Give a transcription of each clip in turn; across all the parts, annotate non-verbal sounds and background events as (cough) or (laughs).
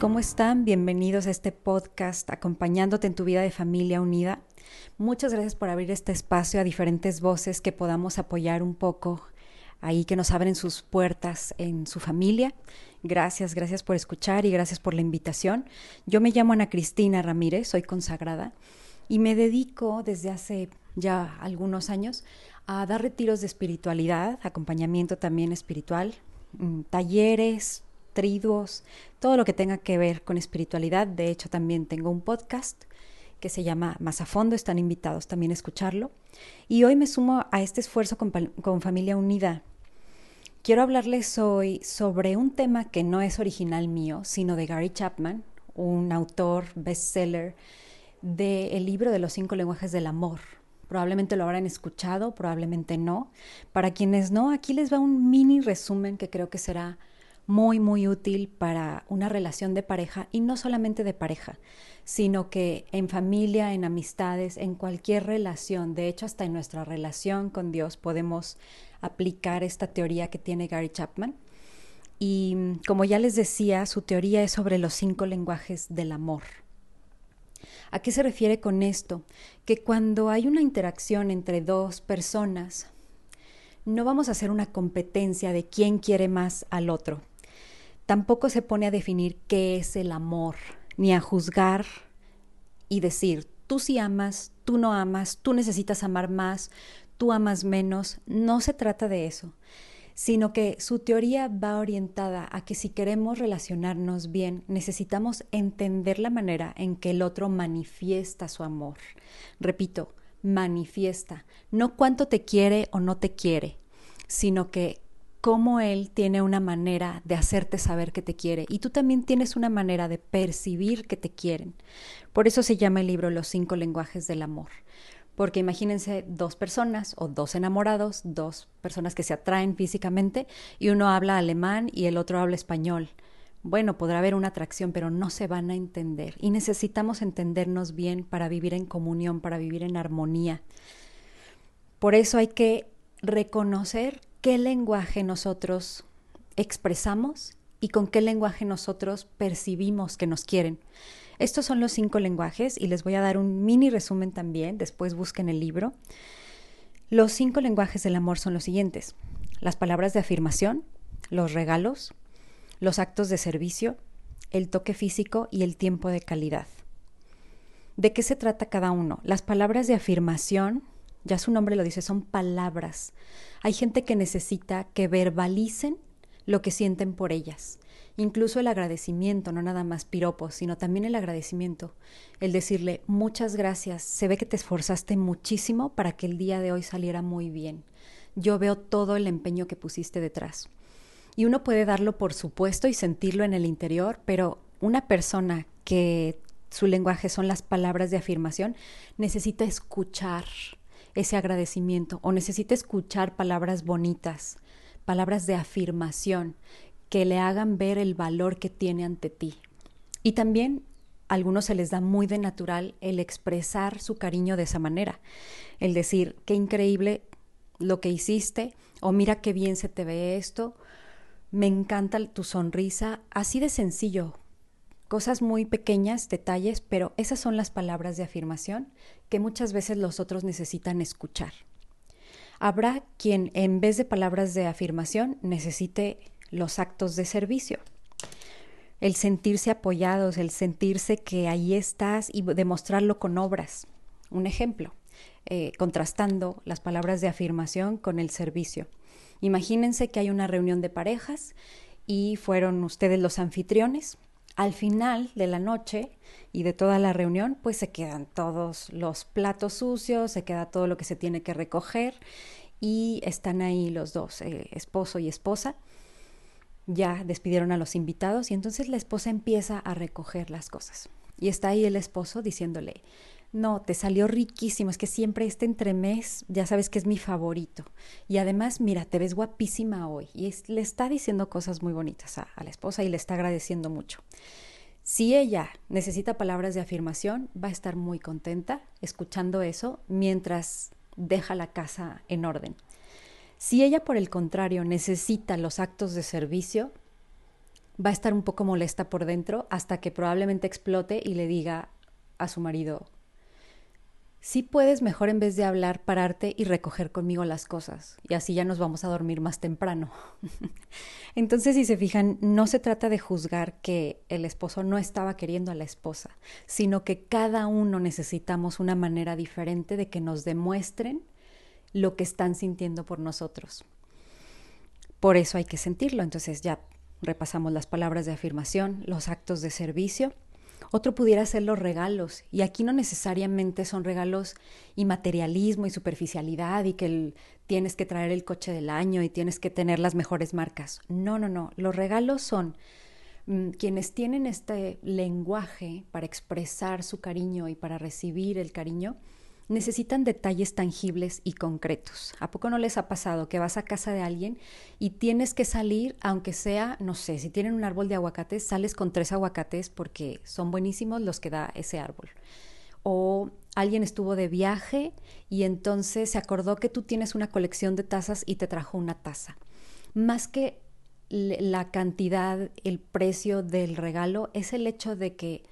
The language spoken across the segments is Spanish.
¿Cómo están? Bienvenidos a este podcast acompañándote en tu vida de familia unida. Muchas gracias por abrir este espacio a diferentes voces que podamos apoyar un poco ahí, que nos abren sus puertas en su familia. Gracias, gracias por escuchar y gracias por la invitación. Yo me llamo Ana Cristina Ramírez, soy consagrada y me dedico desde hace ya algunos años a dar retiros de espiritualidad, acompañamiento también espiritual, mm, talleres, triduos, todo lo que tenga que ver con espiritualidad. De hecho, también tengo un podcast que se llama Más a Fondo, están invitados también a escucharlo. Y hoy me sumo a este esfuerzo con, Familia Unida. Quiero hablarles hoy sobre un tema que no es original mío, sino de Gary Chapman, un autor bestseller del libro de los cinco lenguajes del amor. Probablemente lo habrán escuchado, probablemente no. Para quienes no, aquí les va un mini resumen que creo que será muy, muy útil para una relación de pareja y no solamente de pareja, sino que en familia, en amistades, en cualquier relación, de hecho hasta en nuestra relación con Dios podemos aplicar esta teoría que tiene Gary Chapman. Y como ya les decía, su teoría es sobre los cinco lenguajes del amor. ¿A qué se refiere con esto? Que cuando hay una interacción entre dos personas, no vamos a hacer una competencia de quién quiere más al otro. Tampoco se pone a definir qué es el amor, ni a juzgar y decir, tú sí amas, tú no amas, tú necesitas amar más, tú amas menos. No se trata de eso, sino que su teoría va orientada a que si queremos relacionarnos bien, necesitamos entender la manera en que el otro manifiesta su amor. Repito, manifiesta, no cuánto te quiere o no te quiere, sino que cómo Él tiene una manera de hacerte saber que te quiere y tú también tienes una manera de percibir que te quieren. Por eso se llama el libro Los cinco lenguajes del amor. Porque imagínense dos personas o dos enamorados, dos personas que se atraen físicamente y uno habla alemán y el otro habla español. Bueno, podrá haber una atracción, pero no se van a entender y necesitamos entendernos bien para vivir en comunión, para vivir en armonía. Por eso hay que reconocer qué lenguaje nosotros expresamos y con qué lenguaje nosotros percibimos que nos quieren. Estos son los cinco lenguajes y les voy a dar un mini resumen también, después busquen el libro. Los cinco lenguajes del amor son los siguientes. Las palabras de afirmación, los regalos, los actos de servicio, el toque físico y el tiempo de calidad. ¿De qué se trata cada uno? Las palabras de afirmación ya su nombre lo dice, son palabras. Hay gente que necesita que verbalicen lo que sienten por ellas. Incluso el agradecimiento, no nada más piropos, sino también el agradecimiento. El decirle muchas gracias, se ve que te esforzaste muchísimo para que el día de hoy saliera muy bien. Yo veo todo el empeño que pusiste detrás. Y uno puede darlo por supuesto y sentirlo en el interior, pero una persona que su lenguaje son las palabras de afirmación necesita escuchar ese agradecimiento o necesita escuchar palabras bonitas, palabras de afirmación que le hagan ver el valor que tiene ante ti. Y también a algunos se les da muy de natural el expresar su cariño de esa manera, el decir, qué increíble lo que hiciste, o mira qué bien se te ve esto, me encanta tu sonrisa, así de sencillo, cosas muy pequeñas, detalles, pero esas son las palabras de afirmación que muchas veces los otros necesitan escuchar. Habrá quien en vez de palabras de afirmación necesite los actos de servicio. El sentirse apoyados, el sentirse que ahí estás y demostrarlo con obras. Un ejemplo, eh, contrastando las palabras de afirmación con el servicio. Imagínense que hay una reunión de parejas y fueron ustedes los anfitriones al final de la noche y de toda la reunión, pues se quedan todos los platos sucios, se queda todo lo que se tiene que recoger y están ahí los dos, eh, esposo y esposa. Ya despidieron a los invitados y entonces la esposa empieza a recoger las cosas. Y está ahí el esposo diciéndole, no, te salió riquísimo, es que siempre este entremés, ya sabes que es mi favorito. Y además, mira, te ves guapísima hoy. Y le está diciendo cosas muy bonitas a, a la esposa y le está agradeciendo mucho. Si ella necesita palabras de afirmación, va a estar muy contenta escuchando eso mientras deja la casa en orden. Si ella, por el contrario, necesita los actos de servicio, va a estar un poco molesta por dentro hasta que probablemente explote y le diga a su marido, sí puedes mejor en vez de hablar pararte y recoger conmigo las cosas y así ya nos vamos a dormir más temprano. (laughs) Entonces, si se fijan, no se trata de juzgar que el esposo no estaba queriendo a la esposa, sino que cada uno necesitamos una manera diferente de que nos demuestren lo que están sintiendo por nosotros. Por eso hay que sentirlo. Entonces ya repasamos las palabras de afirmación, los actos de servicio otro pudiera ser los regalos, y aquí no necesariamente son regalos y materialismo y superficialidad y que tienes que traer el coche del año y tienes que tener las mejores marcas. No, no, no. Los regalos son mm, quienes tienen este lenguaje para expresar su cariño y para recibir el cariño, necesitan detalles tangibles y concretos. ¿A poco no les ha pasado que vas a casa de alguien y tienes que salir, aunque sea, no sé, si tienen un árbol de aguacates, sales con tres aguacates porque son buenísimos los que da ese árbol? O alguien estuvo de viaje y entonces se acordó que tú tienes una colección de tazas y te trajo una taza. Más que la cantidad, el precio del regalo, es el hecho de que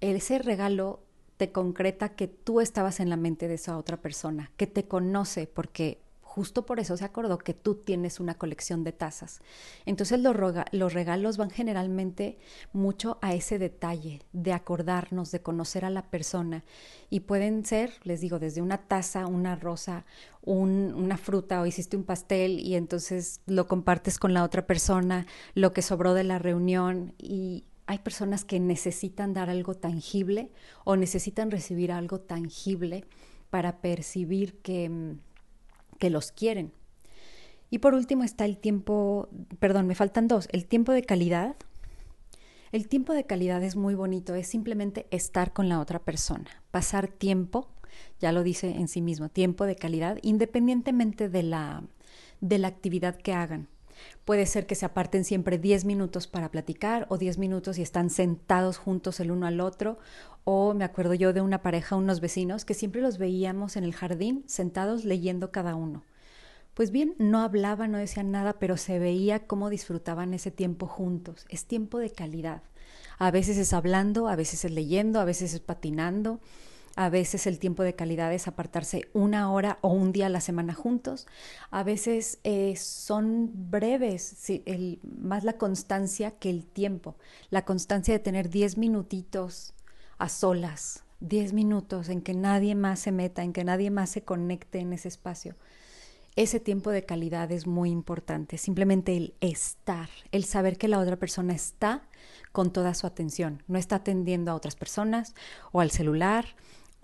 ese regalo te concreta que tú estabas en la mente de esa otra persona, que te conoce porque justo por eso se acordó que tú tienes una colección de tazas. Entonces los, los, regalos van generalmente mucho a ese detalle de acordarnos, de conocer a la persona. Y pueden ser, les digo, desde una taza, una rosa, una fruta o hiciste un pastel y entonces lo compartes con la otra persona, lo que sobró de la reunión y hay personas que necesitan dar algo tangible o necesitan recibir algo tangible para percibir que, mm, que los quieren. Y por último está el tiempo, perdón, me faltan dos, el tiempo de calidad. El tiempo de calidad es muy bonito, es simplemente estar con la otra persona, pasar tiempo, ya lo dice en sí mismo, tiempo de calidad, independientemente de la, de la actividad que hagan. Puede ser que se aparten siempre 10 minutos para platicar o 10 minutos y están sentados juntos el uno al otro. O me acuerdo yo de una pareja, unos vecinos, que siempre los veíamos en el jardín sentados leyendo cada uno. Pues bien, no hablaban, no decían nada, pero se veía cómo disfrutaban ese tiempo juntos. Es tiempo de calidad. A veces es hablando, a veces es leyendo, a veces es patinando, a veces el tiempo de calidad es apartarse una hora o un día a la semana juntos. A veces eh, son breves, más la constancia que el tiempo. La constancia de tener 10 minutitos a solas, 10 minutos en que nadie más se meta, en que nadie más se conecte en ese espacio. Ese tiempo de calidad es muy importante. Simplemente el estar, el saber que la otra persona está con toda su atención, no está atendiendo a otras personas o al celular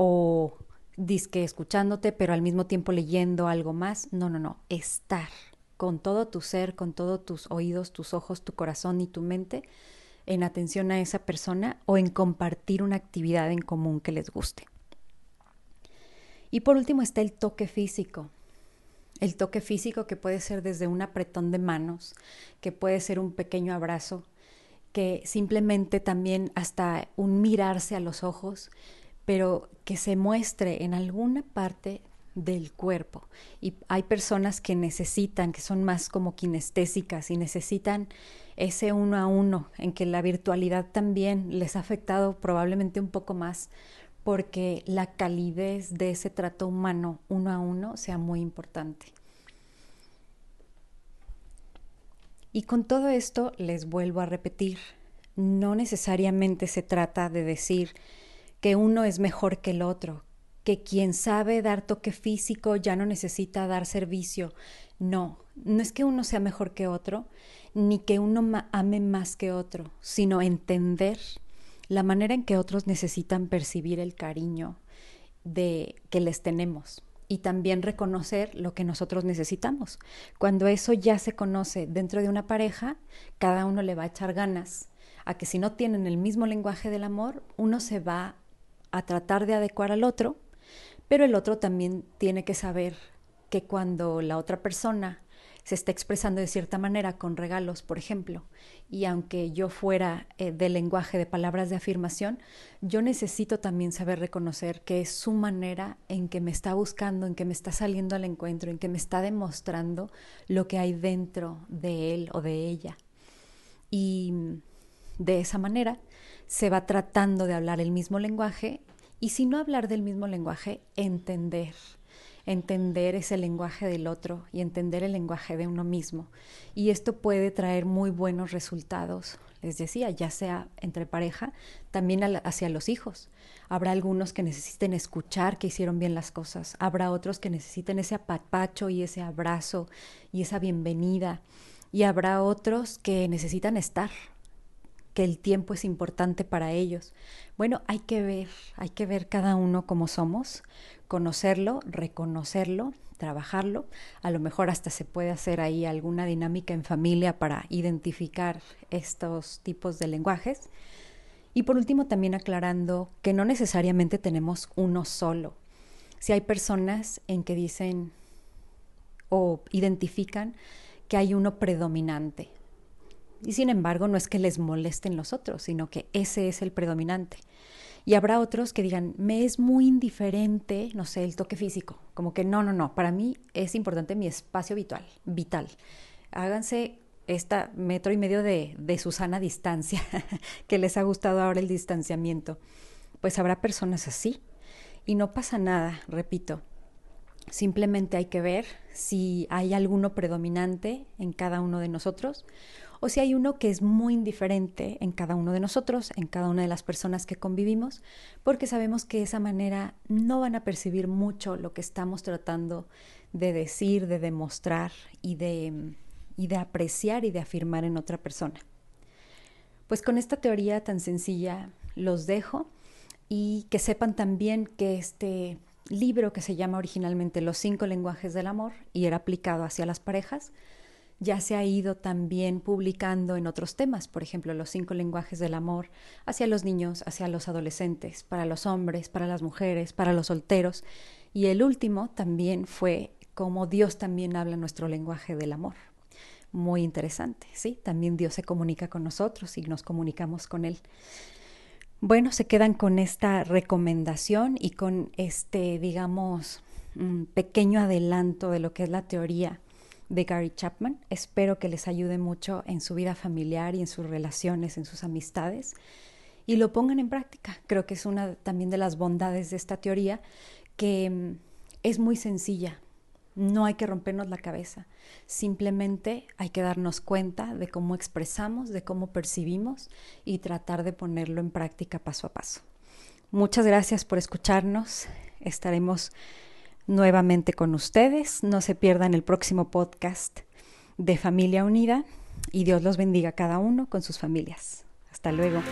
o disque escuchándote, pero al mismo tiempo leyendo algo más. No, no, no, estar con todo tu ser, con todos tus oídos, tus ojos, tu corazón y tu mente en atención a esa persona o en compartir una actividad en común que les guste. Y por último está el toque físico. El toque físico que puede ser desde un apretón de manos, que puede ser un pequeño abrazo, que simplemente también hasta un mirarse a los ojos, pero que se muestre en alguna parte del cuerpo. Y hay personas que necesitan, que son más como kinestésicas y necesitan ese uno a uno, en que la virtualidad también les ha afectado probablemente un poco más, porque la calidez de ese trato humano uno a uno sea muy importante. Y con todo esto les vuelvo a repetir, no necesariamente se trata de decir, que uno es mejor que el otro, que quien sabe dar toque físico ya no necesita dar servicio. No, no es que uno sea mejor que otro, ni que uno ame más que otro, sino entender la manera en que otros necesitan percibir el cariño de que les tenemos y también reconocer lo que nosotros necesitamos. Cuando eso ya se conoce dentro de una pareja, cada uno le va a echar ganas a que si no tienen el mismo lenguaje del amor, uno se va a tratar de adecuar al otro, pero el otro también tiene que saber que cuando la otra persona se está expresando de cierta manera con regalos, por ejemplo, y aunque yo fuera eh, del lenguaje de palabras de afirmación, yo necesito también saber reconocer que es su manera en que me está buscando, en que me está saliendo al encuentro, en que me está demostrando lo que hay dentro de él o de ella. Y de esa manera se va tratando de hablar el mismo lenguaje y si no hablar del mismo lenguaje, entender entender ese lenguaje del otro y entender el lenguaje de uno mismo. Y esto puede traer muy buenos resultados, les decía, ya sea entre pareja, también hacia los hijos. Habrá algunos que necesiten escuchar que hicieron bien las cosas, habrá otros que necesiten ese apapacho y ese abrazo y esa bienvenida, y habrá otros que necesitan estar, que el tiempo es importante para ellos. Bueno, hay que ver, hay que ver cada uno como somos, conocerlo, reconocerlo, trabajarlo. A lo mejor hasta se puede hacer ahí alguna dinámica en familia para identificar estos tipos de lenguajes. Y por último, también aclarando que no necesariamente tenemos uno solo. Si hay personas en que dicen o identifican que hay uno predominante. Y sin embargo, no es que les molesten los otros, sino que ese es el predominante. Y habrá otros que digan, me es muy indiferente, no sé, el toque físico. Como que no, no, no, para mí es importante mi espacio vital. vital. Háganse esta metro y medio de, de Susana distancia, (laughs) que les ha gustado ahora el distanciamiento. Pues habrá personas así. Y no pasa nada, repito. Simplemente hay que ver si hay alguno predominante en cada uno de nosotros o si hay uno que es muy indiferente en cada uno de nosotros, en cada una de las personas que convivimos, porque sabemos que de esa manera no van a percibir mucho lo que estamos tratando de decir, de demostrar y de, y de apreciar y de afirmar en otra persona. Pues con esta teoría tan sencilla los dejo y que sepan también que este libro que se llama originalmente Los cinco lenguajes del amor y era aplicado hacia las parejas, ya se ha ido también publicando en otros temas, por ejemplo, los cinco lenguajes del amor hacia los niños, hacia los adolescentes, para los hombres, para las mujeres, para los solteros. Y el último también fue cómo Dios también habla nuestro lenguaje del amor. Muy interesante, ¿sí? También Dios se comunica con nosotros y nos comunicamos con Él. Bueno, se quedan con esta recomendación y con este, digamos, pequeño adelanto de lo que es la teoría de Gary Chapman. Espero que les ayude mucho en su vida familiar y en sus relaciones, en sus amistades y lo pongan en práctica. Creo que es una también de las bondades de esta teoría que mm, es muy sencilla. No hay que rompernos la cabeza, simplemente hay que darnos cuenta de cómo expresamos, de cómo percibimos y tratar de ponerlo en práctica paso a paso. Muchas gracias por escucharnos. Estaremos nuevamente con ustedes. No se pierdan el próximo podcast de Familia Unida y Dios los bendiga a cada uno con sus familias. Hasta luego.